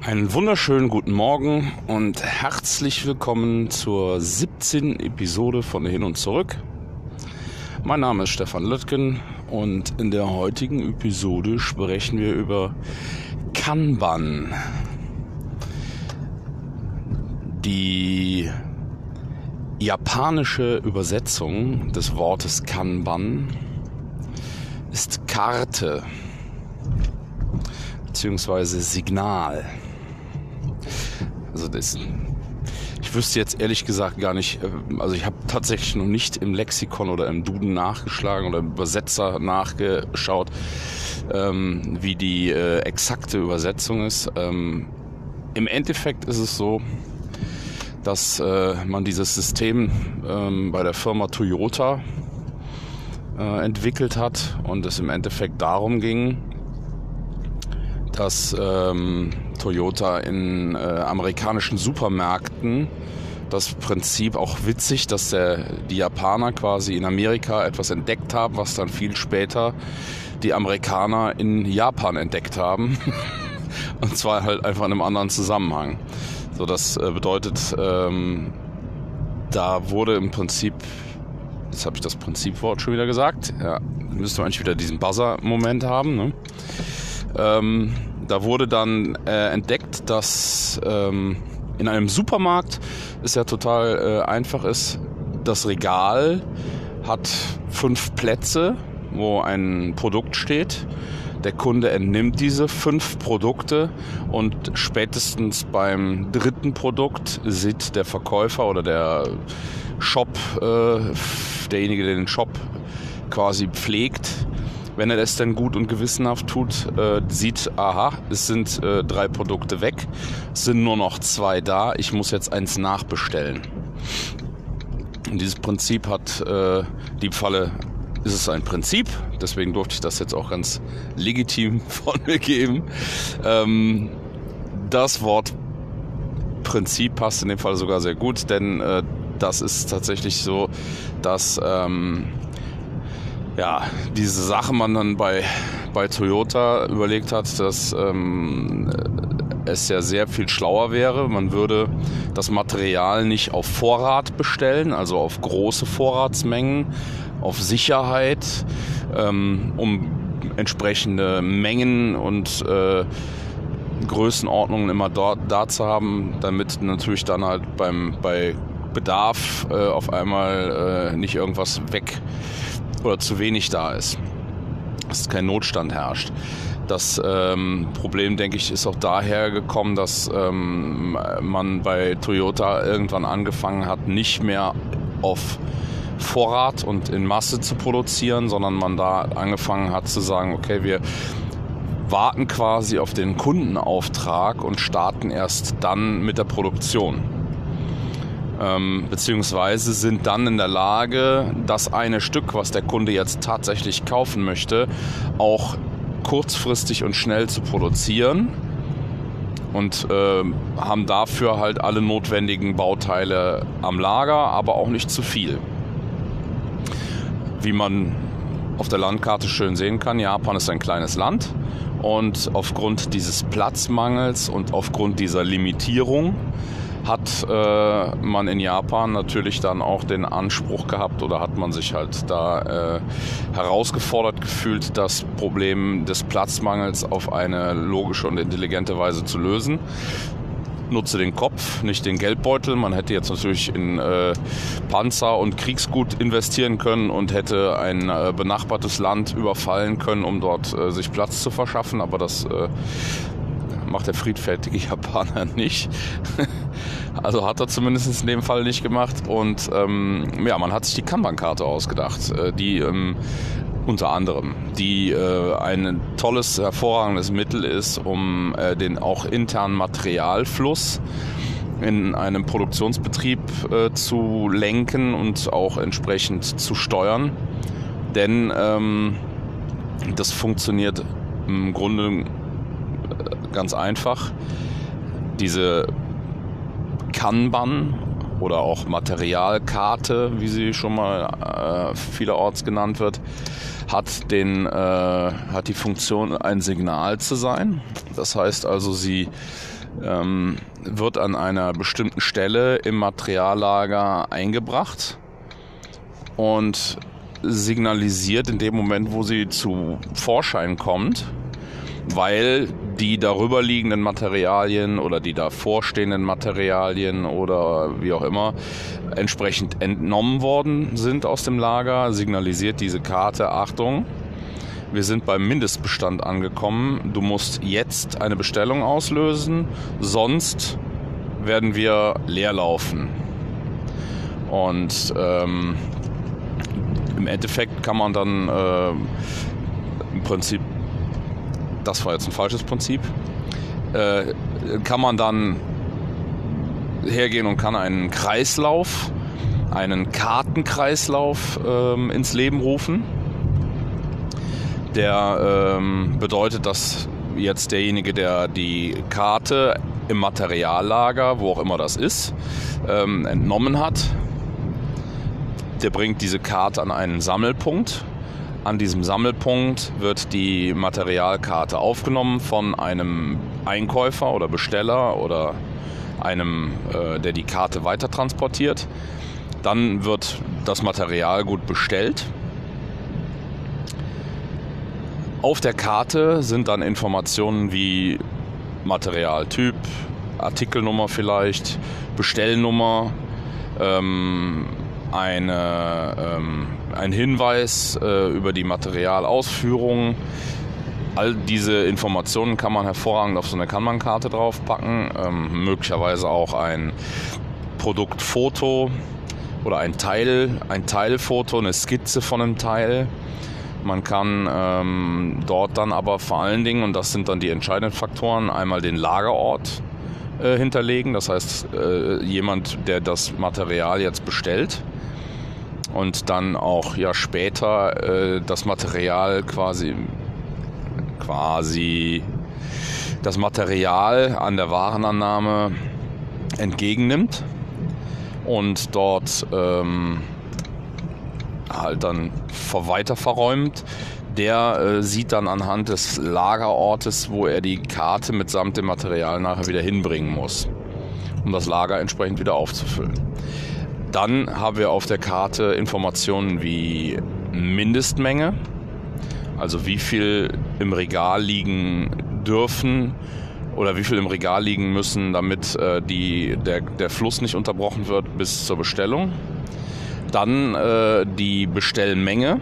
Einen wunderschönen guten Morgen und herzlich willkommen zur 17. Episode von Hin und Zurück. Mein Name ist Stefan Löttgen und in der heutigen Episode sprechen wir über Kanban. Die japanische Übersetzung des Wortes Kanban ist Karte beziehungsweise Signal. Also das, ich wüsste jetzt ehrlich gesagt gar nicht, äh, also ich habe tatsächlich noch nicht im Lexikon oder im Duden nachgeschlagen oder im Übersetzer nachgeschaut, ähm, wie die äh, exakte Übersetzung ist. Ähm, Im Endeffekt ist es so, dass äh, man dieses System ähm, bei der Firma Toyota äh, entwickelt hat und es im Endeffekt darum ging, dass ähm, Toyota in äh, amerikanischen Supermärkten das Prinzip auch witzig, dass der, die Japaner quasi in Amerika etwas entdeckt haben, was dann viel später die Amerikaner in Japan entdeckt haben. Und zwar halt einfach in einem anderen Zusammenhang. So, das äh, bedeutet, ähm, da wurde im Prinzip, jetzt habe ich das Prinzipwort schon wieder gesagt, ja, müsste man eigentlich wieder diesen Buzzer-Moment haben. Ne? Ähm, da wurde dann äh, entdeckt, dass ähm, in einem Supermarkt es ja total äh, einfach ist, das Regal hat fünf Plätze, wo ein Produkt steht. Der Kunde entnimmt diese fünf Produkte und spätestens beim dritten Produkt sieht der Verkäufer oder der Shop, äh, derjenige, der den Shop quasi pflegt, wenn er das denn gut und gewissenhaft tut, äh, sieht, aha, es sind äh, drei Produkte weg, es sind nur noch zwei da, ich muss jetzt eins nachbestellen. Und dieses Prinzip hat äh, die Falle, ist es ein Prinzip, deswegen durfte ich das jetzt auch ganz legitim von mir geben. Ähm, das Wort Prinzip passt in dem Fall sogar sehr gut, denn äh, das ist tatsächlich so, dass ähm, ja, diese Sache man dann bei, bei Toyota überlegt hat, dass ähm, es ja sehr viel schlauer wäre. Man würde das Material nicht auf Vorrat bestellen, also auf große Vorratsmengen, auf Sicherheit, ähm, um entsprechende Mengen und äh, Größenordnungen immer dort da zu haben, damit natürlich dann halt beim bei Bedarf äh, auf einmal äh, nicht irgendwas weg oder zu wenig da ist. Dass kein Notstand herrscht. Das ähm, Problem, denke ich, ist auch daher gekommen, dass ähm, man bei Toyota irgendwann angefangen hat, nicht mehr auf Vorrat und in Masse zu produzieren, sondern man da angefangen hat zu sagen, okay, wir warten quasi auf den Kundenauftrag und starten erst dann mit der Produktion ähm, beziehungsweise sind dann in der Lage, das eine Stück, was der Kunde jetzt tatsächlich kaufen möchte, auch kurzfristig und schnell zu produzieren und äh, haben dafür halt alle notwendigen Bauteile am Lager, aber auch nicht zu viel. Wie man auf der Landkarte schön sehen kann, Japan ist ein kleines Land. Und aufgrund dieses Platzmangels und aufgrund dieser Limitierung hat äh, man in Japan natürlich dann auch den Anspruch gehabt oder hat man sich halt da äh, herausgefordert gefühlt, das Problem des Platzmangels auf eine logische und intelligente Weise zu lösen nutze den Kopf, nicht den Geldbeutel. Man hätte jetzt natürlich in äh, Panzer und Kriegsgut investieren können und hätte ein äh, benachbartes Land überfallen können, um dort äh, sich Platz zu verschaffen. Aber das äh, macht der friedfertige Japaner nicht. also hat er zumindest in dem Fall nicht gemacht. Und ähm, ja, man hat sich die Kanban-Karte ausgedacht, äh, die ähm, unter anderem, die äh, ein tolles, hervorragendes Mittel ist, um äh, den auch internen Materialfluss in einem Produktionsbetrieb äh, zu lenken und auch entsprechend zu steuern. Denn ähm, das funktioniert im Grunde ganz einfach. Diese Kanban oder auch Materialkarte, wie sie schon mal äh, vielerorts genannt wird, hat, den, äh, hat die Funktion, ein Signal zu sein. Das heißt also, sie ähm, wird an einer bestimmten Stelle im Materiallager eingebracht und signalisiert in dem Moment, wo sie zu Vorschein kommt, weil die darüber liegenden Materialien oder die davor stehenden Materialien oder wie auch immer entsprechend entnommen worden sind aus dem Lager, signalisiert diese Karte Achtung. Wir sind beim Mindestbestand angekommen. Du musst jetzt eine Bestellung auslösen, sonst werden wir leer laufen. Und ähm, im Endeffekt kann man dann äh, im Prinzip das war jetzt ein falsches Prinzip, äh, kann man dann hergehen und kann einen Kreislauf, einen Kartenkreislauf ähm, ins Leben rufen. Der ähm, bedeutet, dass jetzt derjenige, der die Karte im Materiallager, wo auch immer das ist, ähm, entnommen hat, der bringt diese Karte an einen Sammelpunkt an diesem Sammelpunkt wird die Materialkarte aufgenommen von einem Einkäufer oder Besteller oder einem, äh, der die Karte weiter transportiert. Dann wird das Material gut bestellt. Auf der Karte sind dann Informationen wie Materialtyp, Artikelnummer vielleicht, Bestellnummer, ähm, eine, ähm, ein Hinweis äh, über die Materialausführung. All diese Informationen kann man hervorragend auf so eine Kanban-Karte draufpacken. Ähm, möglicherweise auch ein Produktfoto oder ein Teil, ein Teilfoto, eine Skizze von einem Teil. Man kann ähm, dort dann aber vor allen Dingen, und das sind dann die entscheidenden Faktoren, einmal den Lagerort äh, hinterlegen. Das heißt, äh, jemand, der das Material jetzt bestellt, und dann auch ja später äh, das Material quasi quasi das Material an der Warenannahme entgegennimmt und dort ähm, halt dann weiter verräumt. Der äh, sieht dann anhand des Lagerortes, wo er die Karte mitsamt dem Material nachher wieder hinbringen muss, um das Lager entsprechend wieder aufzufüllen. Dann haben wir auf der Karte Informationen wie Mindestmenge, also wie viel im Regal liegen dürfen oder wie viel im Regal liegen müssen, damit äh, die, der, der Fluss nicht unterbrochen wird bis zur Bestellung. Dann äh, die Bestellmenge.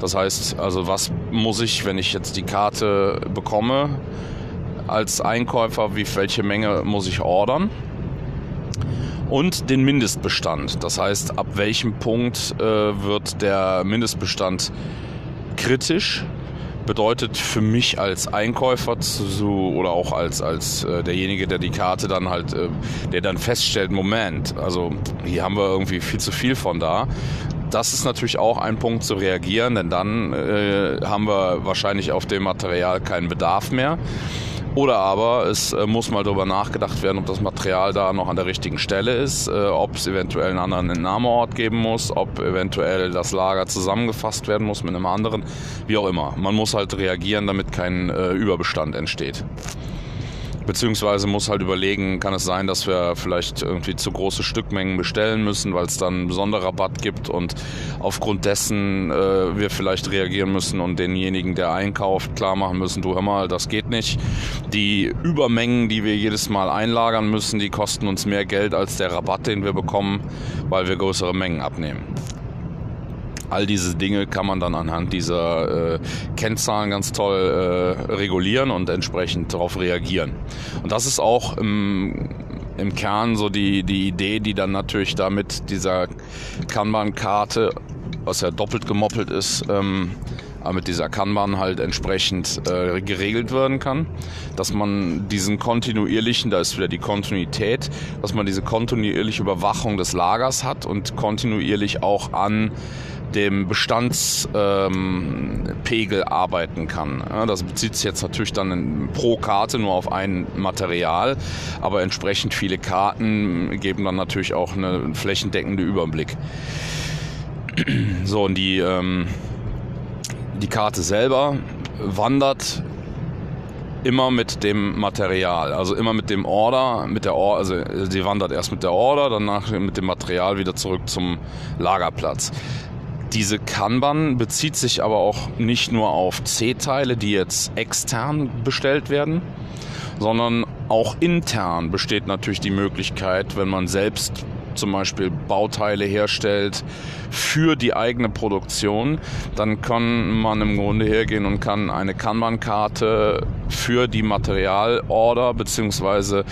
Das heißt, also was muss ich, wenn ich jetzt die Karte bekomme als Einkäufer, wie welche Menge muss ich ordern? Und den Mindestbestand. Das heißt, ab welchem Punkt äh, wird der Mindestbestand kritisch? Bedeutet für mich als Einkäufer zu, oder auch als, als äh, derjenige, der die Karte dann halt, äh, der dann feststellt, Moment, also hier haben wir irgendwie viel zu viel von da. Das ist natürlich auch ein Punkt zu reagieren, denn dann äh, haben wir wahrscheinlich auf dem Material keinen Bedarf mehr. Oder aber es äh, muss mal darüber nachgedacht werden, ob das Material da noch an der richtigen Stelle ist, äh, ob es eventuell einen anderen Entnahmeort geben muss, ob eventuell das Lager zusammengefasst werden muss mit einem anderen, wie auch immer. Man muss halt reagieren, damit kein äh, Überbestand entsteht. Beziehungsweise muss halt überlegen, kann es sein, dass wir vielleicht irgendwie zu große Stückmengen bestellen müssen, weil es dann einen besonderen Rabatt gibt und aufgrund dessen äh, wir vielleicht reagieren müssen und denjenigen, der einkauft, klar machen müssen, du hör mal, das geht nicht. Die Übermengen, die wir jedes Mal einlagern müssen, die kosten uns mehr Geld als der Rabatt, den wir bekommen, weil wir größere Mengen abnehmen. All diese Dinge kann man dann anhand dieser äh, Kennzahlen ganz toll äh, regulieren und entsprechend darauf reagieren. Und das ist auch im, im Kern so die, die Idee, die dann natürlich da mit dieser Kanban-Karte, was ja doppelt gemoppelt ist, ähm, mit dieser Kanban halt entsprechend äh, geregelt werden kann, dass man diesen kontinuierlichen, da ist wieder die Kontinuität, dass man diese kontinuierliche Überwachung des Lagers hat und kontinuierlich auch an dem Bestandspegel ähm, arbeiten kann. Ja, das bezieht sich jetzt natürlich dann in, pro Karte nur auf ein Material, aber entsprechend viele Karten geben dann natürlich auch einen flächendeckende Überblick. So, und die, ähm, die Karte selber wandert immer mit dem Material, also immer mit dem Order, mit der Or also sie wandert erst mit der Order, danach mit dem Material wieder zurück zum Lagerplatz. Diese Kanban bezieht sich aber auch nicht nur auf C-Teile, die jetzt extern bestellt werden, sondern auch intern besteht natürlich die Möglichkeit, wenn man selbst zum Beispiel Bauteile herstellt für die eigene Produktion, dann kann man im Grunde hergehen und kann eine Kanban-Karte für die Materialorder beziehungsweise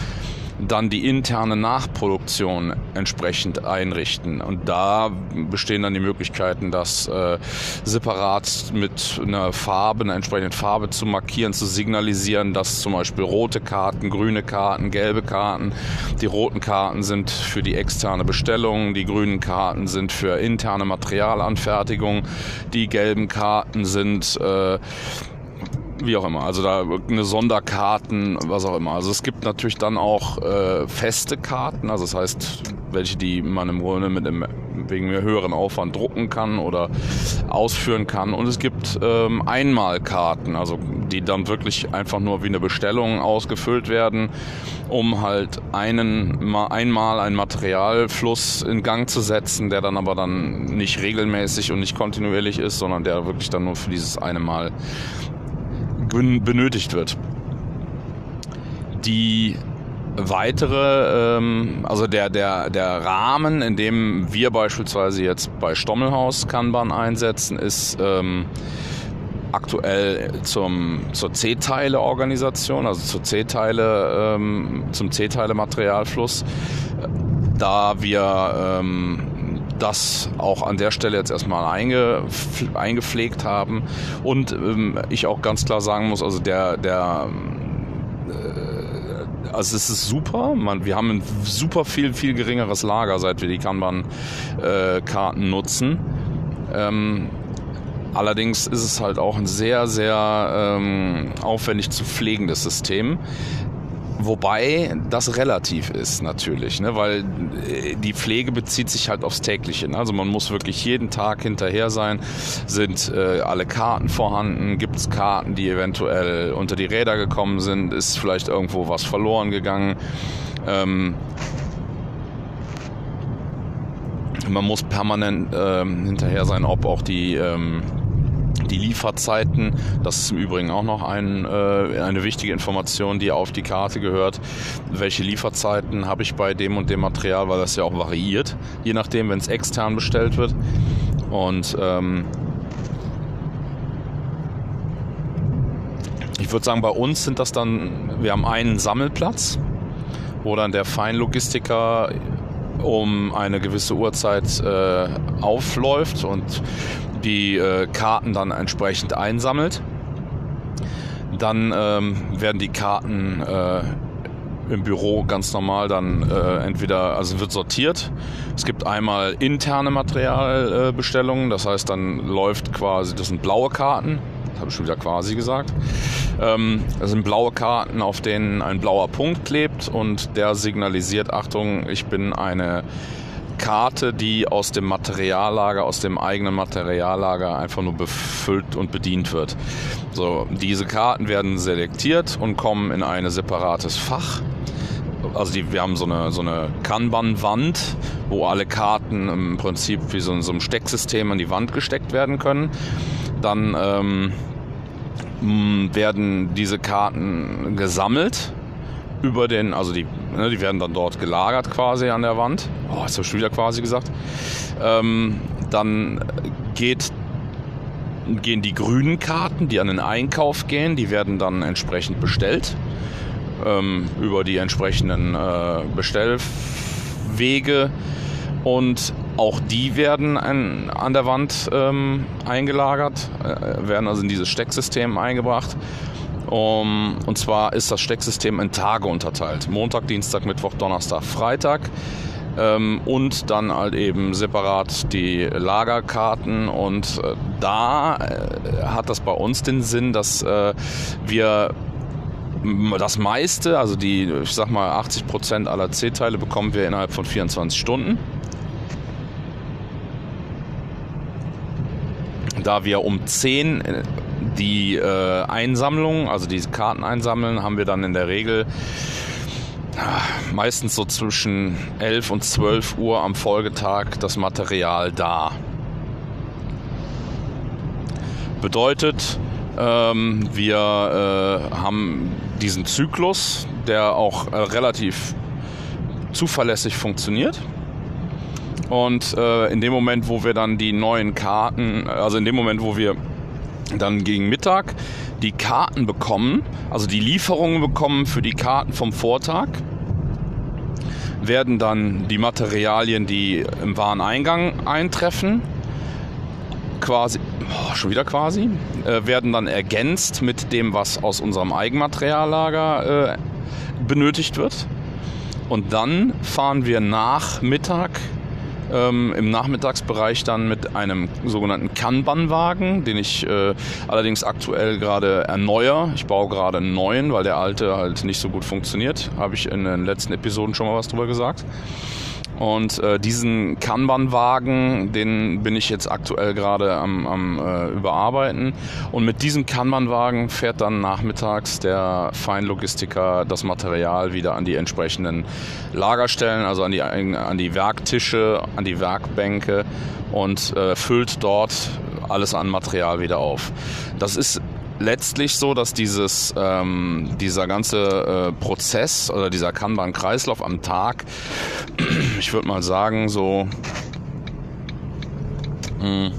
dann die interne Nachproduktion entsprechend einrichten. Und da bestehen dann die Möglichkeiten, das äh, separat mit einer Farbe, einer entsprechenden Farbe zu markieren, zu signalisieren, dass zum Beispiel rote Karten, grüne Karten, gelbe Karten, die roten Karten sind für die externe Bestellung, die grünen Karten sind für interne Materialanfertigung, die gelben Karten sind äh, wie auch immer. Also da eine Sonderkarten, was auch immer. Also es gibt natürlich dann auch äh, feste Karten, also das heißt, welche die man im Grunde mit einem wegen höheren Aufwand drucken kann oder ausführen kann. Und es gibt ähm, Einmalkarten, also die dann wirklich einfach nur wie eine Bestellung ausgefüllt werden, um halt einen mal einmal einen Materialfluss in Gang zu setzen, der dann aber dann nicht regelmäßig und nicht kontinuierlich ist, sondern der wirklich dann nur für dieses eine Mal benötigt wird. Die weitere, ähm, also der, der, der Rahmen, in dem wir beispielsweise jetzt bei Stommelhaus Kanban einsetzen, ist ähm, aktuell zum, zur C-Teile-Organisation, also zur C-Teile, ähm, zum C-Teile-Materialfluss. Da wir ähm, das auch an der Stelle jetzt erstmal eingepflegt haben. Und ähm, ich auch ganz klar sagen muss, also der, der äh, also es ist super. Man, wir haben ein super viel, viel geringeres Lager, seit wir die Kanban-Karten äh, nutzen. Ähm, allerdings ist es halt auch ein sehr, sehr ähm, aufwendig zu pflegendes System. Wobei das relativ ist natürlich, ne? weil äh, die Pflege bezieht sich halt aufs tägliche. Ne? Also man muss wirklich jeden Tag hinterher sein. Sind äh, alle Karten vorhanden? Gibt es Karten, die eventuell unter die Räder gekommen sind? Ist vielleicht irgendwo was verloren gegangen? Ähm, man muss permanent ähm, hinterher sein, ob auch die ähm, die Lieferzeiten, das ist im Übrigen auch noch ein, äh, eine wichtige Information, die auf die Karte gehört. Welche Lieferzeiten habe ich bei dem und dem Material, weil das ja auch variiert, je nachdem, wenn es extern bestellt wird. Und ähm, ich würde sagen, bei uns sind das dann, wir haben einen Sammelplatz, wo dann der Feinlogistiker um eine gewisse Uhrzeit äh, aufläuft und die äh, Karten dann entsprechend einsammelt. Dann ähm, werden die Karten äh, im Büro ganz normal dann äh, entweder, also wird sortiert. Es gibt einmal interne Materialbestellungen, das heißt, dann läuft quasi, das sind blaue Karten, habe ich schon wieder quasi gesagt. Ähm, das sind blaue Karten, auf denen ein blauer Punkt klebt und der signalisiert, Achtung, ich bin eine Karte, die aus dem Materiallager, aus dem eigenen Materiallager einfach nur befüllt und bedient wird. So, diese Karten werden selektiert und kommen in ein separates Fach. Also die, wir haben so eine, so eine Kanban-Wand, wo alle Karten im Prinzip wie so in so einem Stecksystem an die Wand gesteckt werden können. Dann ähm, werden diese Karten gesammelt über den, also die, ne, die werden dann dort gelagert quasi an der Wand. Oh, jetzt habe ich schon wieder quasi gesagt. Ähm, dann geht, gehen die grünen Karten, die an den Einkauf gehen, die werden dann entsprechend bestellt ähm, über die entsprechenden äh, Bestellwege. Und Auch die werden an, an der Wand ähm, eingelagert, äh, werden also in dieses Stecksystem eingebracht. Um, und zwar ist das Stecksystem in Tage unterteilt. Montag, Dienstag, Mittwoch, Donnerstag, Freitag. Ähm, und dann halt eben separat die Lagerkarten. Und äh, da äh, hat das bei uns den Sinn, dass äh, wir das meiste, also die, ich sag mal, 80 Prozent aller C-Teile bekommen wir innerhalb von 24 Stunden. Da wir um 10 äh, die äh, Einsammlung, also diese Karten einsammeln, haben wir dann in der Regel äh, meistens so zwischen 11 und 12 Uhr am Folgetag das Material da. Bedeutet, ähm, wir äh, haben diesen Zyklus, der auch äh, relativ zuverlässig funktioniert. Und äh, in dem Moment, wo wir dann die neuen Karten, also in dem Moment, wo wir dann gegen Mittag die Karten bekommen, also die Lieferungen bekommen für die Karten vom Vortag, werden dann die Materialien, die im Wareneingang eintreffen, quasi, oh, schon wieder quasi, äh, werden dann ergänzt mit dem, was aus unserem Eigenmateriallager äh, benötigt wird. Und dann fahren wir nach Mittag ähm, im Nachmittagsbereich dann mit einem sogenannten Kanban-Wagen, den ich äh, allerdings aktuell gerade erneuere. Ich baue gerade einen neuen, weil der alte halt nicht so gut funktioniert. Habe ich in den letzten Episoden schon mal was drüber gesagt. Und äh, diesen Kanban-Wagen, den bin ich jetzt aktuell gerade am, am äh, überarbeiten. Und mit diesem Kanban-Wagen fährt dann nachmittags der Feinlogistiker das Material wieder an die entsprechenden Lagerstellen, also an die, an die Werktische, an die Werkbänke und äh, füllt dort alles an Material wieder auf. Das ist letztlich so, dass dieses, ähm, dieser ganze äh, Prozess oder dieser Kanban-Kreislauf am Tag, ich würde mal sagen, so mh, hm,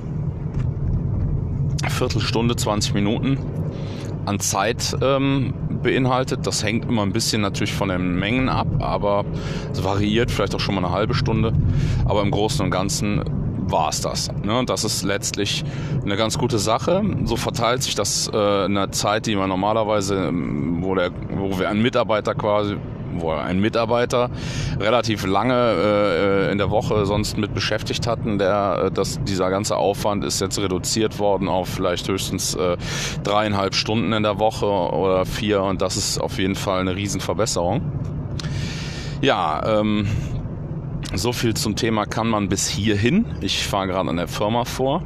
Viertelstunde, 20 Minuten an Zeit ähm, beinhaltet. Das hängt immer ein bisschen natürlich von den Mengen ab, aber es variiert vielleicht auch schon mal eine halbe Stunde. Aber im Großen und Ganzen war es das. Ne? Das ist letztlich eine ganz gute Sache. So verteilt sich das äh, in einer Zeit, die man normalerweise, ähm, wo, der, wo wir einen Mitarbeiter quasi wo ein Mitarbeiter relativ lange äh, in der Woche sonst mit beschäftigt hatten, der, äh, dass dieser ganze Aufwand ist jetzt reduziert worden auf vielleicht höchstens äh, dreieinhalb Stunden in der Woche oder vier und das ist auf jeden Fall eine Riesenverbesserung. Ja, ähm, so viel zum Thema kann man bis hierhin. Ich fahre gerade an der Firma vor,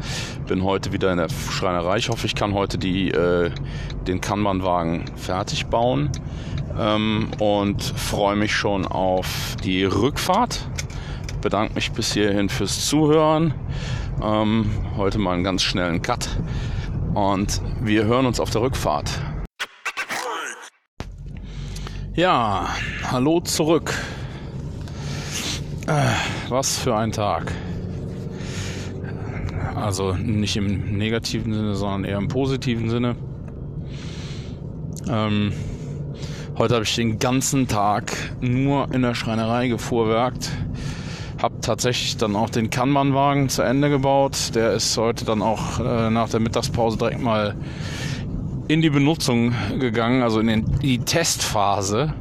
bin heute wieder in der Schreinerei. Ich hoffe, ich kann heute die, äh, den Kanban-Wagen fertig bauen ähm, und freue mich schon auf die Rückfahrt. Bedanke mich bis hierhin fürs Zuhören. Ähm, heute mal einen ganz schnellen Cut und wir hören uns auf der Rückfahrt. Ja, hallo zurück. Äh, was für ein Tag. Also nicht im negativen Sinne, sondern eher im positiven Sinne. Ähm, heute habe ich den ganzen Tag nur in der Schreinerei gefuhrwerkt. Hab tatsächlich dann auch den Kanban-Wagen zu Ende gebaut. Der ist heute dann auch äh, nach der Mittagspause direkt mal in die Benutzung gegangen, also in, den, in die Testphase.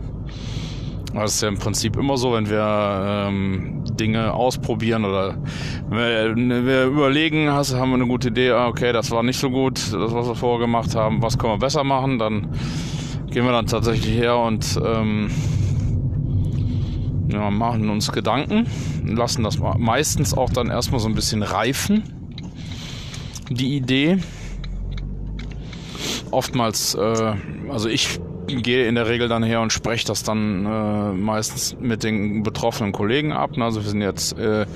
Das ist ja im Prinzip immer so, wenn wir ähm, Dinge ausprobieren oder wir, wir überlegen, hast, haben wir eine gute Idee, ah, okay, das war nicht so gut, das, was wir vorher gemacht haben, was können wir besser machen, dann gehen wir dann tatsächlich her und ähm, ja, machen uns Gedanken, lassen das meistens auch dann erstmal so ein bisschen reifen, die Idee. Oftmals, äh, also ich gehe in der Regel dann her und spreche das dann äh, meistens mit den betroffenen Kollegen ab. Also wir sind jetzt äh,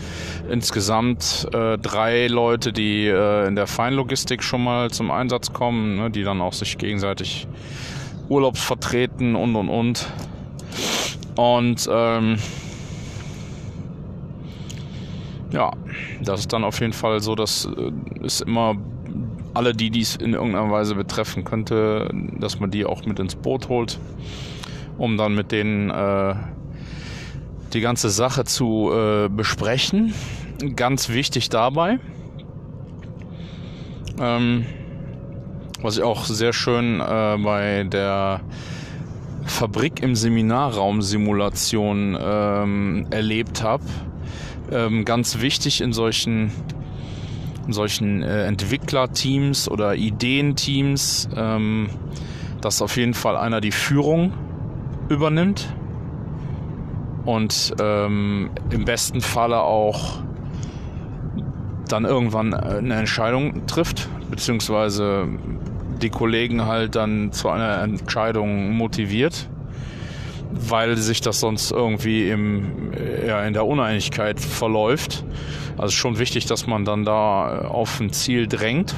insgesamt äh, drei Leute, die äh, in der Feinlogistik schon mal zum Einsatz kommen, ne, die dann auch sich gegenseitig Urlaubsvertreten und und und. Und ähm, ja, das ist dann auf jeden Fall so, dass äh, es immer alle, die dies in irgendeiner Weise betreffen könnte, dass man die auch mit ins Boot holt, um dann mit denen äh, die ganze Sache zu äh, besprechen ganz wichtig dabei. Ähm, was ich auch sehr schön äh, bei der Fabrik im Seminarraum Simulation ähm, erlebt habe. Ähm, ganz wichtig in solchen solchen äh, Entwicklerteams oder Ideenteams, ähm, dass auf jeden Fall einer die Führung übernimmt und ähm, im besten Falle auch dann irgendwann äh, eine Entscheidung trifft, beziehungsweise die Kollegen halt dann zu einer Entscheidung motiviert, weil sich das sonst irgendwie im, ja, in der Uneinigkeit verläuft. Also schon wichtig, dass man dann da auf ein Ziel drängt.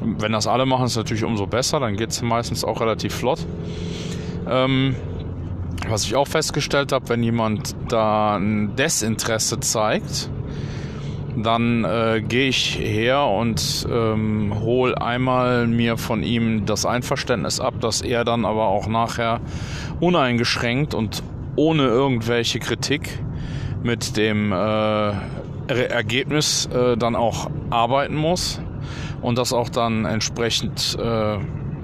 Wenn das alle machen, ist es natürlich umso besser, dann geht es meistens auch relativ flott. Ähm, was ich auch festgestellt habe, wenn jemand da ein Desinteresse zeigt, dann äh, gehe ich her und ähm, hole einmal mir von ihm das Einverständnis ab, dass er dann aber auch nachher uneingeschränkt und ohne irgendwelche Kritik mit dem äh, Ergebnis äh, dann auch arbeiten muss und das auch dann entsprechend äh,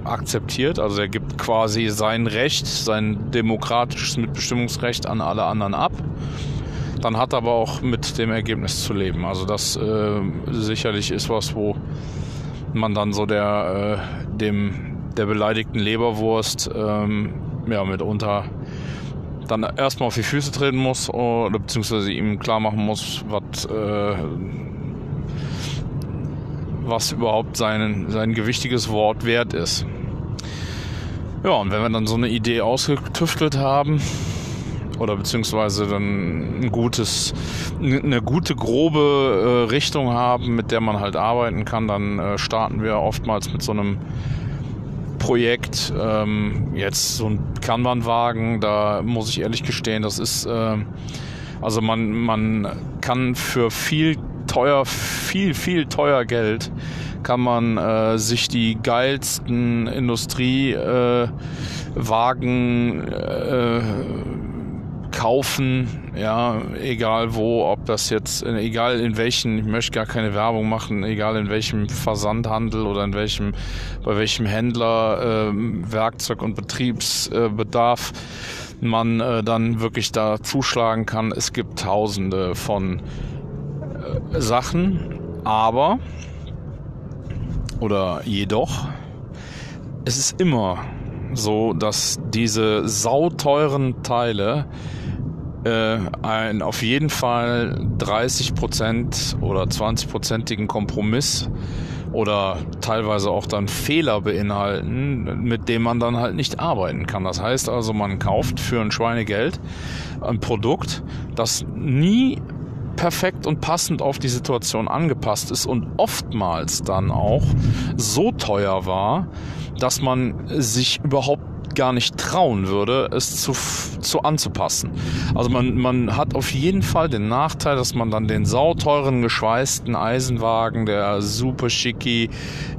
akzeptiert. Also er gibt quasi sein Recht, sein demokratisches Mitbestimmungsrecht an alle anderen ab dann hat aber auch mit dem Ergebnis zu leben. Also das äh, sicherlich ist was, wo man dann so der äh, dem der beleidigten Leberwurst ähm, ja mitunter dann erstmal auf die Füße treten muss oder beziehungsweise ihm klar machen muss, was äh, was überhaupt sein, sein gewichtiges Wort wert ist. Ja, und wenn wir dann so eine Idee ausgetüftelt haben, oder beziehungsweise dann ein gutes, eine gute grobe äh, Richtung haben, mit der man halt arbeiten kann, dann äh, starten wir oftmals mit so einem Projekt. Ähm, jetzt so ein Kanban-Wagen, da muss ich ehrlich gestehen, das ist, äh, also man, man kann für viel teuer, viel, viel teuer Geld kann man äh, sich die geilsten Industriewagen äh, kaufen, ja, egal wo, ob das jetzt, egal in welchen, ich möchte gar keine Werbung machen, egal in welchem Versandhandel oder in welchem, bei welchem Händler äh, Werkzeug und Betriebsbedarf äh, man äh, dann wirklich da zuschlagen kann. Es gibt tausende von äh, Sachen, aber oder jedoch, es ist immer so, dass diese sauteuren Teile äh, einen auf jeden Fall 30% oder 20%igen Kompromiss oder teilweise auch dann Fehler beinhalten, mit dem man dann halt nicht arbeiten kann. Das heißt also, man kauft für ein Schweinegeld ein Produkt, das nie perfekt und passend auf die Situation angepasst ist und oftmals dann auch so teuer war, dass man sich überhaupt gar nicht trauen würde, es zu, zu anzupassen. Also man, man hat auf jeden Fall den Nachteil, dass man dann den sauteuren, geschweißten Eisenwagen, der super schicki,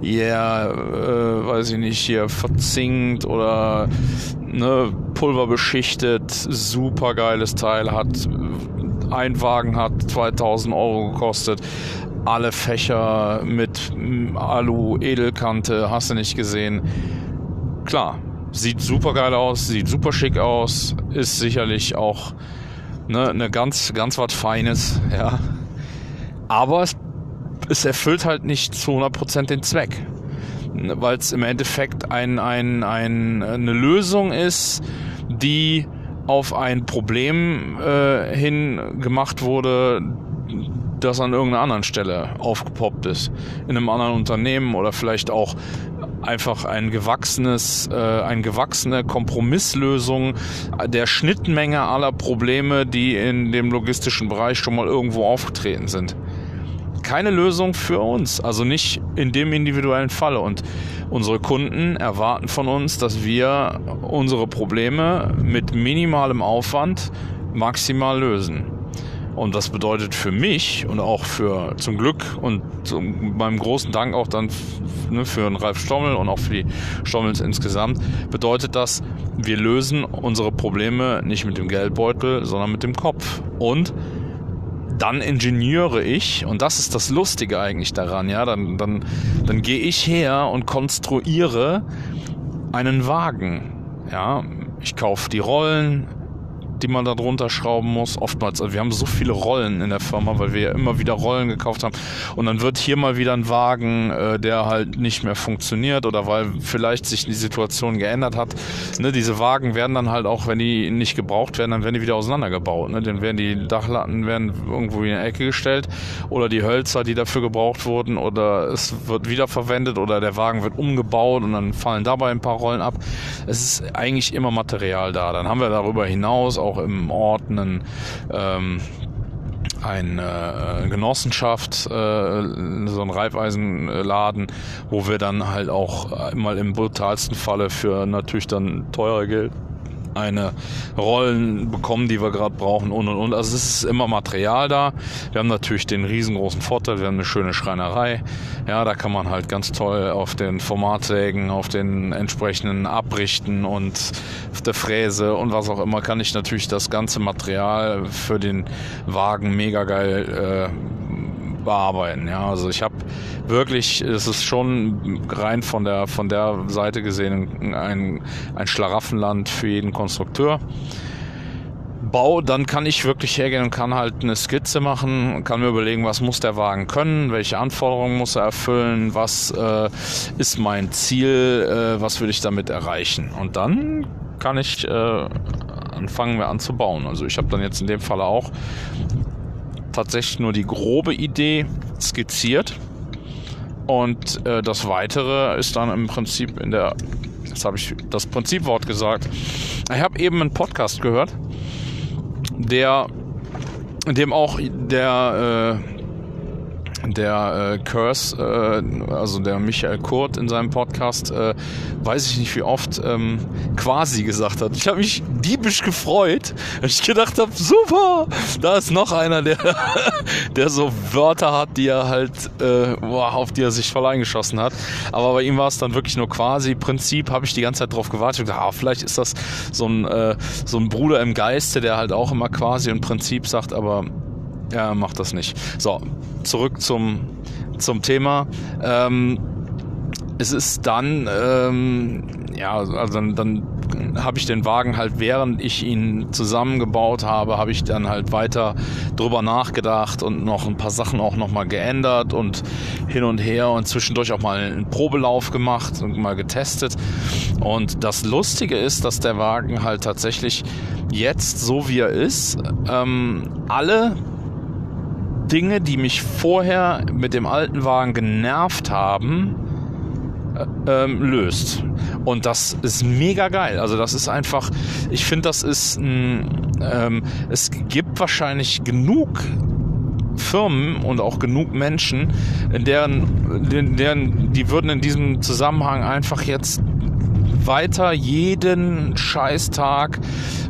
yeah, äh, weiß ich nicht, hier verzinkt oder ne, pulverbeschichtet, super geiles Teil hat. Ein Wagen hat 2000 Euro gekostet alle Fächer mit Alu, Edelkante, hast du nicht gesehen. Klar, sieht super geil aus, sieht super schick aus, ist sicherlich auch ne, ne ganz, ganz was Feines, ja. Aber es, es erfüllt halt nicht zu 100% den Zweck. Weil es im Endeffekt ein, ein, ein, eine Lösung ist, die auf ein Problem äh, hin gemacht wurde, das an irgendeiner anderen Stelle aufgepoppt ist. In einem anderen Unternehmen oder vielleicht auch einfach ein gewachsenes, äh, eine gewachsene Kompromisslösung der Schnittmenge aller Probleme, die in dem logistischen Bereich schon mal irgendwo aufgetreten sind. Keine Lösung für uns, also nicht in dem individuellen Falle. Und unsere Kunden erwarten von uns, dass wir unsere Probleme mit minimalem Aufwand maximal lösen. Und das bedeutet für mich und auch für zum Glück und zu meinem großen Dank auch dann ne, für den Ralf Stommel und auch für die Stommels insgesamt, bedeutet das, wir lösen unsere Probleme nicht mit dem Geldbeutel, sondern mit dem Kopf. Und dann ingenieure ich, und das ist das Lustige eigentlich daran, ja, dann, dann, dann gehe ich her und konstruiere einen Wagen. Ja, ich kaufe die Rollen, die man da drunter schrauben muss. Oftmals, also wir haben so viele Rollen in der Firma, weil wir ja immer wieder Rollen gekauft haben. Und dann wird hier mal wieder ein Wagen, äh, der halt nicht mehr funktioniert oder weil vielleicht sich die Situation geändert hat. Ne, diese Wagen werden dann halt auch, wenn die nicht gebraucht werden, dann werden die wieder auseinandergebaut. Ne? Dann werden die Dachlatten werden irgendwo in die Ecke gestellt oder die Hölzer, die dafür gebraucht wurden oder es wird wiederverwendet oder der Wagen wird umgebaut und dann fallen dabei ein paar Rollen ab. Es ist eigentlich immer Material da. Dann haben wir darüber hinaus auch auch im Ort ähm, eine äh, Genossenschaft, äh, so ein Reifeisenladen, wo wir dann halt auch mal im brutalsten Falle für natürlich dann teure Geld eine Rollen bekommen, die wir gerade brauchen und und und. Also es ist immer Material da. Wir haben natürlich den riesengroßen Vorteil, wir haben eine schöne Schreinerei. Ja, da kann man halt ganz toll auf den Formatsägen, auf den entsprechenden Abrichten und auf der Fräse und was auch immer kann ich natürlich das ganze Material für den Wagen mega geil äh, bearbeiten. Ja, also ich habe wirklich, es ist schon rein von der von der Seite gesehen ein, ein Schlaraffenland für jeden Konstrukteur. Bau, dann kann ich wirklich hergehen und kann halt eine Skizze machen, kann mir überlegen, was muss der Wagen können, welche Anforderungen muss er erfüllen, was äh, ist mein Ziel, äh, was will ich damit erreichen. Und dann kann ich äh, anfangen wir an zu bauen. Also ich habe dann jetzt in dem Fall auch tatsächlich nur die grobe Idee skizziert. Und äh, das Weitere ist dann im Prinzip in der, jetzt habe ich das Prinzipwort gesagt. Ich habe eben einen Podcast gehört, der, in dem auch der äh, der äh, Curse, äh, also der Michael Kurt in seinem Podcast, äh, weiß ich nicht wie oft, ähm, quasi gesagt hat. Ich habe mich diebisch gefreut, weil ich gedacht habe, super, da ist noch einer, der, der so Wörter hat, die er halt, äh, boah, auf die er sich voll eingeschossen hat. Aber bei ihm war es dann wirklich nur quasi. Prinzip habe ich die ganze Zeit drauf gewartet. Ich gedacht, ah, vielleicht ist das so ein, äh, so ein Bruder im Geiste, der halt auch immer quasi und Prinzip sagt, aber ja, macht das nicht. So, zurück zum, zum Thema. Ähm, es ist dann, ähm, ja, also dann, dann habe ich den Wagen halt, während ich ihn zusammengebaut habe, habe ich dann halt weiter drüber nachgedacht und noch ein paar Sachen auch nochmal geändert und hin und her und zwischendurch auch mal einen Probelauf gemacht und mal getestet. Und das Lustige ist, dass der Wagen halt tatsächlich jetzt, so wie er ist, ähm, alle Dinge, die mich vorher mit dem alten Wagen genervt haben, äh, ähm, löst. Und das ist mega geil. Also das ist einfach, ich finde, das ist ein, ähm, es gibt wahrscheinlich genug Firmen und auch genug Menschen, in deren, in deren, die würden in diesem Zusammenhang einfach jetzt weiter jeden Scheißtag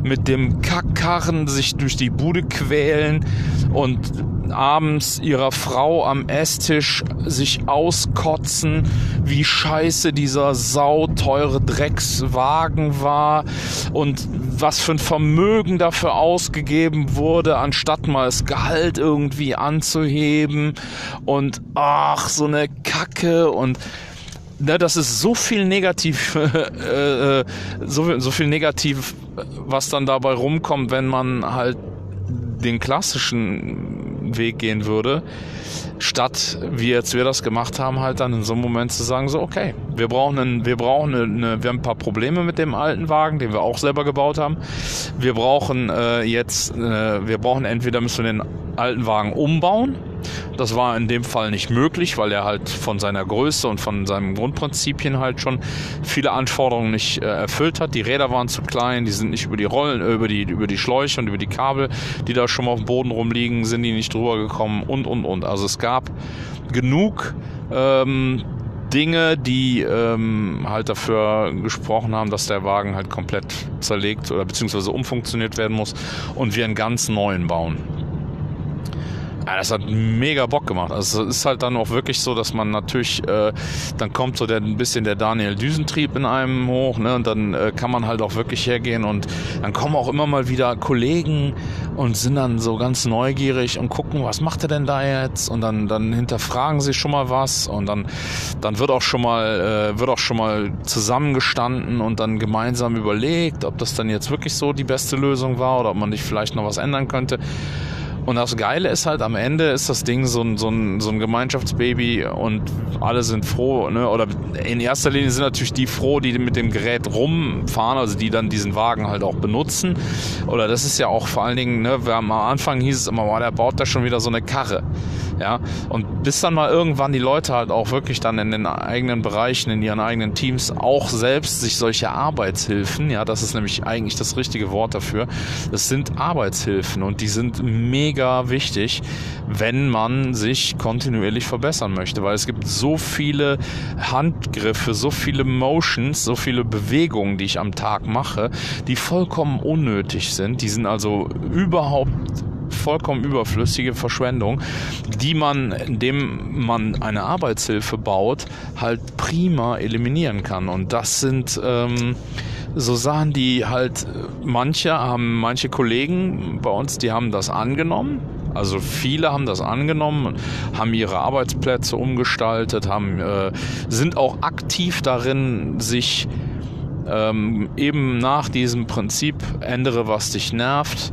mit dem Kackkarren sich durch die Bude quälen und abends ihrer Frau am Esstisch sich auskotzen, wie scheiße dieser sauteure Dreckswagen war und was für ein Vermögen dafür ausgegeben wurde, anstatt mal das Gehalt irgendwie anzuheben und ach, so eine Kacke und ne, das ist so viel negativ, äh, äh, so, so viel negativ, was dann dabei rumkommt, wenn man halt den klassischen Weg gehen würde, statt wie jetzt wir das gemacht haben, halt dann in so einem Moment zu sagen, so okay, wir brauchen einen, wir brauchen eine, wir haben ein paar Probleme mit dem alten Wagen, den wir auch selber gebaut haben. Wir brauchen äh, jetzt, äh, wir brauchen entweder müssen wir den alten Wagen umbauen das war in dem Fall nicht möglich, weil er halt von seiner Größe und von seinen Grundprinzipien halt schon viele Anforderungen nicht äh, erfüllt hat. Die Räder waren zu klein, die sind nicht über die Rollen, äh, über die, über die Schläuche und über die Kabel, die da schon mal auf dem Boden rumliegen, sind die nicht drüber gekommen und, und, und. Also es gab genug ähm, Dinge, die ähm, halt dafür gesprochen haben, dass der Wagen halt komplett zerlegt oder beziehungsweise umfunktioniert werden muss und wir einen ganz neuen bauen. Ja, das hat mega Bock gemacht. Also es ist halt dann auch wirklich so, dass man natürlich, äh, dann kommt so der, ein bisschen der Daniel Düsentrieb in einem hoch, ne? Und dann äh, kann man halt auch wirklich hergehen und dann kommen auch immer mal wieder Kollegen und sind dann so ganz neugierig und gucken, was macht er denn da jetzt? Und dann, dann hinterfragen sie schon mal was und dann, dann wird auch schon mal, äh, wird auch schon mal zusammengestanden und dann gemeinsam überlegt, ob das dann jetzt wirklich so die beste Lösung war oder ob man nicht vielleicht noch was ändern könnte. Und das Geile ist halt, am Ende ist das Ding so ein, so ein, so ein Gemeinschaftsbaby und alle sind froh, ne? oder in erster Linie sind natürlich die froh, die mit dem Gerät rumfahren, also die dann diesen Wagen halt auch benutzen. Oder das ist ja auch vor allen Dingen, ne, am Anfang hieß es immer, boah, der baut da schon wieder so eine Karre. Ja, und bis dann mal irgendwann die Leute halt auch wirklich dann in den eigenen Bereichen, in ihren eigenen Teams auch selbst sich solche Arbeitshilfen, ja, das ist nämlich eigentlich das richtige Wort dafür, das sind Arbeitshilfen und die sind mega wichtig, wenn man sich kontinuierlich verbessern möchte, weil es gibt so viele Handgriffe, so viele Motions, so viele Bewegungen, die ich am Tag mache, die vollkommen unnötig sind. Die sind also überhaupt vollkommen überflüssige Verschwendung, die man, indem man eine Arbeitshilfe baut, halt prima eliminieren kann. Und das sind ähm, so Sachen, die halt manche haben, manche Kollegen bei uns, die haben das angenommen. Also viele haben das angenommen, haben ihre Arbeitsplätze umgestaltet, haben, äh, sind auch aktiv darin, sich ähm, eben nach diesem Prinzip ändere, was dich nervt,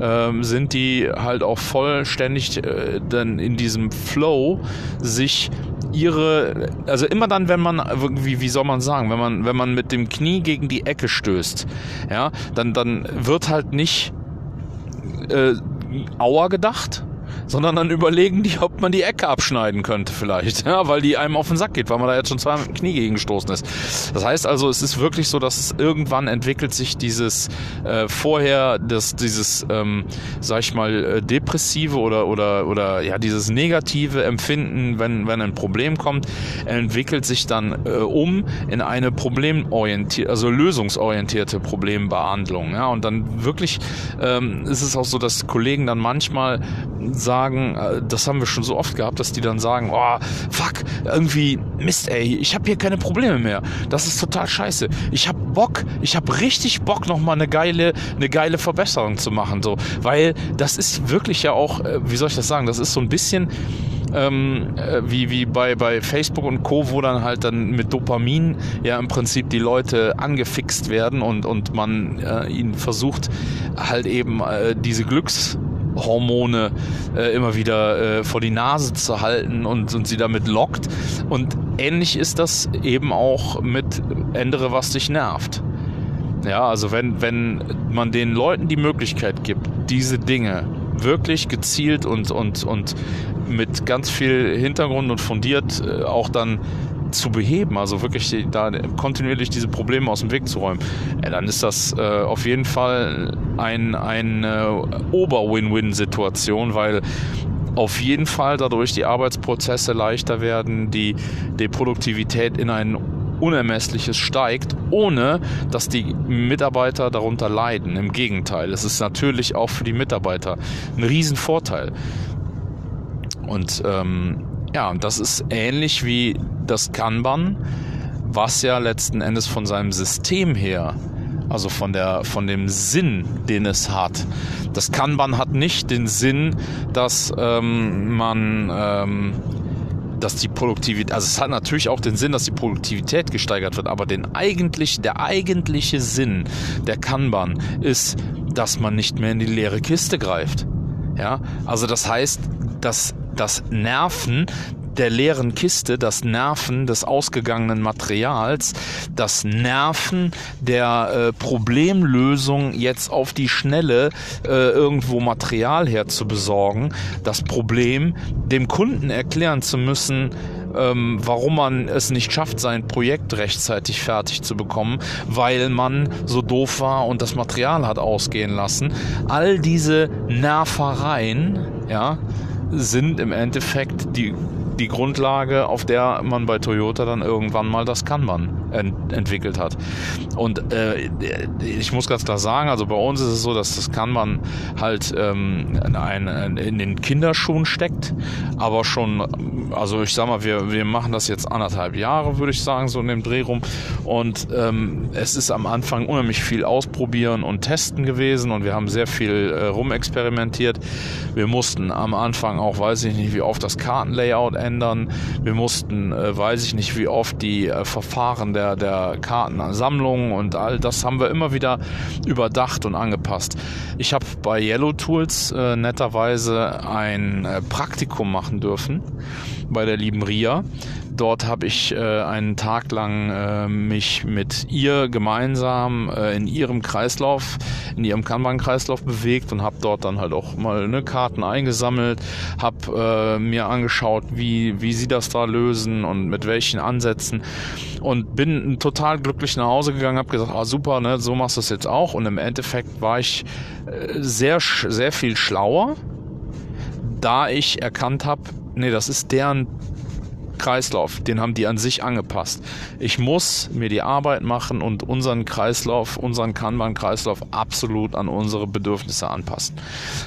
ähm, sind die halt auch vollständig äh, dann in diesem Flow sich ihre, also immer dann, wenn man, wie, wie soll man sagen, wenn man, wenn man mit dem Knie gegen die Ecke stößt, ja, dann, dann wird halt nicht äh, Aua gedacht, sondern dann überlegen die, ob man die Ecke abschneiden könnte vielleicht, ja, weil die einem auf den Sack geht, weil man da jetzt schon dem Knie gegen gestoßen ist. Das heißt also, es ist wirklich so, dass irgendwann entwickelt sich dieses äh, vorher, das, dieses, ähm, sag ich mal, äh, depressive oder oder oder ja dieses negative Empfinden, wenn wenn ein Problem kommt, entwickelt sich dann äh, um in eine problemorientierte, also lösungsorientierte Problembehandlung. Ja, und dann wirklich ähm, ist es auch so, dass Kollegen dann manchmal sagen, äh, das haben wir schon so oft gehabt, dass die dann sagen, oh, fuck, irgendwie, Mist, ey, ich habe hier keine Probleme mehr. Das ist total scheiße. Ich habe Bock, ich habe richtig Bock, nochmal eine geile, eine geile Verbesserung zu machen, so, weil das ist wirklich ja auch, äh, wie soll ich das sagen, das ist so ein bisschen ähm, äh, wie, wie bei, bei Facebook und Co., wo dann halt dann mit Dopamin ja im Prinzip die Leute angefixt werden und, und man äh, ihnen versucht halt eben äh, diese Glücks Hormone äh, immer wieder äh, vor die Nase zu halten und, und sie damit lockt. Und ähnlich ist das eben auch mit ändere, was dich nervt. Ja, also wenn, wenn man den Leuten die Möglichkeit gibt, diese Dinge wirklich gezielt und, und, und mit ganz viel Hintergrund und fundiert äh, auch dann zu beheben, also wirklich da kontinuierlich diese Probleme aus dem Weg zu räumen, dann ist das äh, auf jeden Fall ein, eine Ober-Win-Win-Situation, weil auf jeden Fall dadurch die Arbeitsprozesse leichter werden, die, die Produktivität in ein Unermessliches steigt, ohne dass die Mitarbeiter darunter leiden. Im Gegenteil, es ist natürlich auch für die Mitarbeiter ein Riesenvorteil. Und ähm, ja, und das ist ähnlich wie das Kanban, was ja letzten Endes von seinem System her, also von der, von dem Sinn, den es hat. Das Kanban hat nicht den Sinn, dass ähm, man ähm, dass die Produktivität, also es hat natürlich auch den Sinn, dass die Produktivität gesteigert wird, aber den eigentlich, der eigentliche Sinn der Kanban ist, dass man nicht mehr in die leere Kiste greift. Ja, also das heißt, dass das Nerven der leeren Kiste, das Nerven des ausgegangenen Materials, das Nerven der äh, Problemlösung jetzt auf die Schnelle äh, irgendwo Material herzubesorgen, das Problem dem Kunden erklären zu müssen, ähm, warum man es nicht schafft, sein Projekt rechtzeitig fertig zu bekommen, weil man so doof war und das Material hat ausgehen lassen. All diese Nervereien, ja, sind im Endeffekt die die Grundlage, auf der man bei Toyota dann irgendwann mal das Kanban ent entwickelt hat. Und äh, ich muss ganz klar sagen, also bei uns ist es so, dass das Kanban halt ähm, ein, ein, in den Kinderschuhen steckt, aber schon, also ich sag mal, wir, wir machen das jetzt anderthalb Jahre, würde ich sagen, so in dem Dreh rum. Und ähm, es ist am Anfang unheimlich viel ausprobieren und testen gewesen und wir haben sehr viel äh, rumexperimentiert. Wir mussten am Anfang auch, weiß ich nicht, wie oft das Kartenlayout ändern. Wir mussten, äh, weiß ich nicht, wie oft die äh, Verfahren der, der Kartensammlung und all das haben wir immer wieder überdacht und angepasst. Ich habe bei Yellow Tools äh, netterweise ein äh, Praktikum machen dürfen bei der lieben Ria. Dort habe ich äh, einen Tag lang äh, mich mit ihr gemeinsam äh, in ihrem Kreislauf, in ihrem Kanban-Kreislauf bewegt und habe dort dann halt auch mal ne, Karten eingesammelt, habe äh, mir angeschaut, wie, wie sie das da lösen und mit welchen Ansätzen und bin total glücklich nach Hause gegangen, habe gesagt, ah super, ne, so machst du es jetzt auch. Und im Endeffekt war ich äh, sehr, sehr viel schlauer, da ich erkannt habe, nee, das ist deren Kreislauf, den haben die an sich angepasst. Ich muss mir die Arbeit machen und unseren Kreislauf, unseren Kanban-Kreislauf absolut an unsere Bedürfnisse anpassen.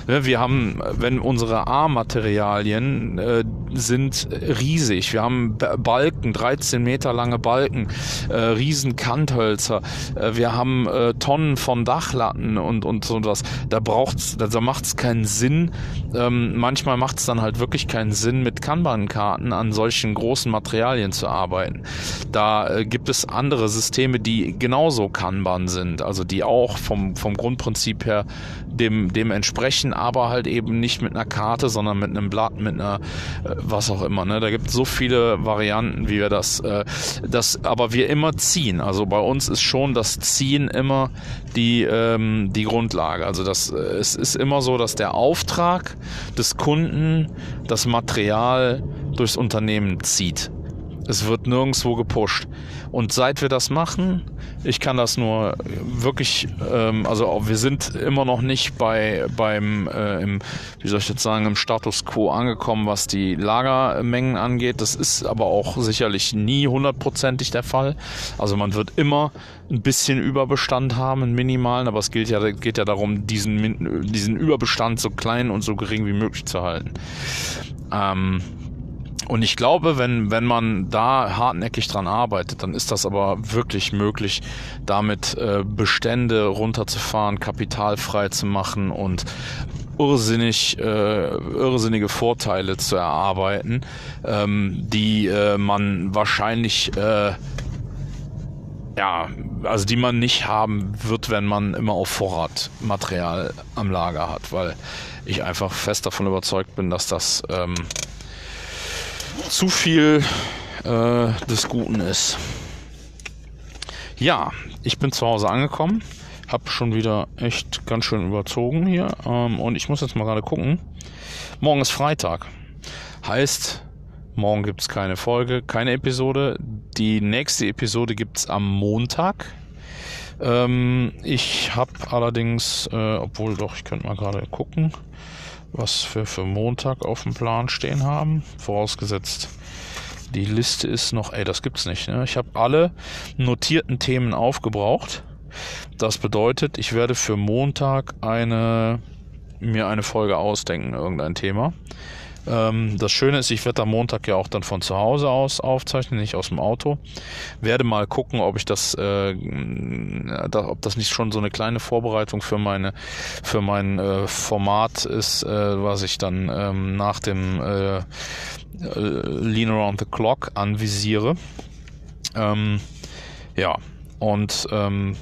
Wir haben, wenn unsere A-Materialien äh, sind riesig, wir haben Balken, 13 Meter lange Balken, äh, riesen Kanthölzer, äh, wir haben äh, Tonnen von Dachlatten und, und so was. Da braucht's, da macht es keinen Sinn. Ähm, manchmal macht es dann halt wirklich keinen Sinn, mit Kanban-Karten an solchen großen Materialien zu arbeiten. Da äh, gibt es andere Systeme, die genauso Kanban sind, also die auch vom, vom Grundprinzip her dem, dem entsprechen, aber halt eben nicht mit einer Karte, sondern mit einem Blatt, mit einer äh, was auch immer. Ne? Da gibt es so viele Varianten, wie wir das, äh, das, aber wir immer ziehen. Also bei uns ist schon das Ziehen immer die, ähm, die Grundlage. Also das, äh, es ist immer so, dass der Auftrag des Kunden das Material durchs Unternehmen zieht. Es wird nirgendwo gepusht. Und seit wir das machen, ich kann das nur wirklich, ähm, also wir sind immer noch nicht bei beim, äh, im, wie soll ich jetzt sagen, im Status quo angekommen, was die Lagermengen angeht. Das ist aber auch sicherlich nie hundertprozentig der Fall. Also man wird immer ein bisschen Überbestand haben, einen minimalen, aber es gilt ja, geht ja darum, diesen, diesen Überbestand so klein und so gering wie möglich zu halten. Ähm, und ich glaube, wenn, wenn man da hartnäckig dran arbeitet, dann ist das aber wirklich möglich, damit äh, Bestände runterzufahren, kapitalfrei zu machen und irrsinnig, äh, irrsinnige Vorteile zu erarbeiten, ähm, die äh, man wahrscheinlich äh, ja, also die man nicht haben wird, wenn man immer auf Vorrat Material am Lager hat, weil ich einfach fest davon überzeugt bin, dass das ähm, zu viel äh, des Guten ist. Ja, ich bin zu Hause angekommen, habe schon wieder echt ganz schön überzogen hier ähm, und ich muss jetzt mal gerade gucken. Morgen ist Freitag, heißt morgen gibt es keine Folge, keine Episode. Die nächste Episode gibt es am Montag. Ähm, ich habe allerdings, äh, obwohl doch, ich könnte mal gerade gucken was wir für Montag auf dem Plan stehen haben. Vorausgesetzt, die Liste ist noch, ey, das gibt's nicht. Ne? Ich habe alle notierten Themen aufgebraucht. Das bedeutet, ich werde für Montag eine mir eine Folge ausdenken, irgendein Thema. Ähm, das Schöne ist, ich werde am Montag ja auch dann von zu Hause aus aufzeichnen, nicht aus dem Auto. Werde mal gucken, ob ich das, äh, da, ob das nicht schon so eine kleine Vorbereitung für meine, für mein äh, Format ist, äh, was ich dann ähm, nach dem äh, äh, Lean Around the Clock anvisiere. Ähm, ja, und ähm,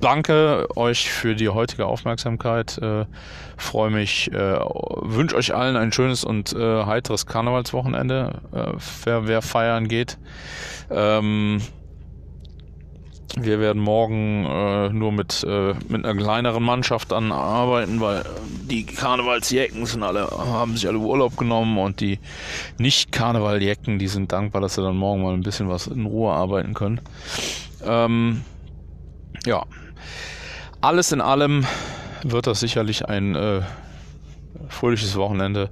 danke euch für die heutige Aufmerksamkeit. Äh, Freue mich, äh, wünsche euch allen ein schönes und äh, heiteres Karnevalswochenende, äh, wer, wer feiern geht. Ähm, wir werden morgen äh, nur mit, äh, mit einer kleineren Mannschaft dann arbeiten, weil die Karnevalsjecken sind alle, haben sich alle Urlaub genommen und die Nicht-Karnevaljecken, die sind dankbar, dass sie dann morgen mal ein bisschen was in Ruhe arbeiten können. Ähm, ja, alles in allem wird das sicherlich ein äh, fröhliches Wochenende.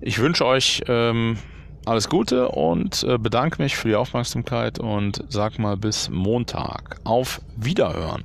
Ich wünsche euch ähm, alles Gute und äh, bedanke mich für die Aufmerksamkeit und sag mal bis Montag. Auf Wiederhören.